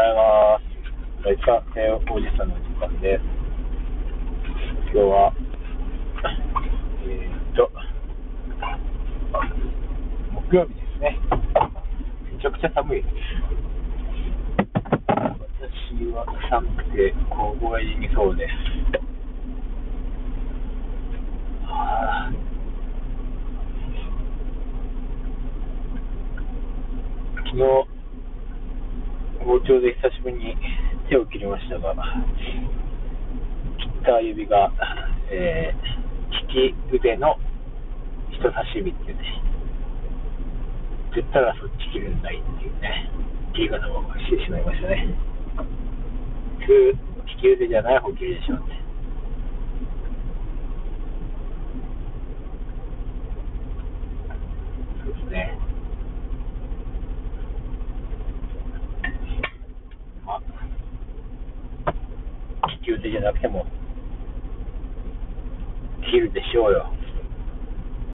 ざいます。ライカテおじさんの時間です。今日は、えーっと、木曜日ですね。めちゃくちゃ寒いです。私は寒くて凍えにそうです。昨日、包丁で久しぶりに手を切りましたが、切った指が、えー、利き腕の人差し指っていうね、絶対はそっち切るんだいっていうね、切り方をしてしまいましたね。普通、利き腕じゃない方切るでしょうって。そうですね。まあ、利き腕じゃなくても、切るでしょうよ。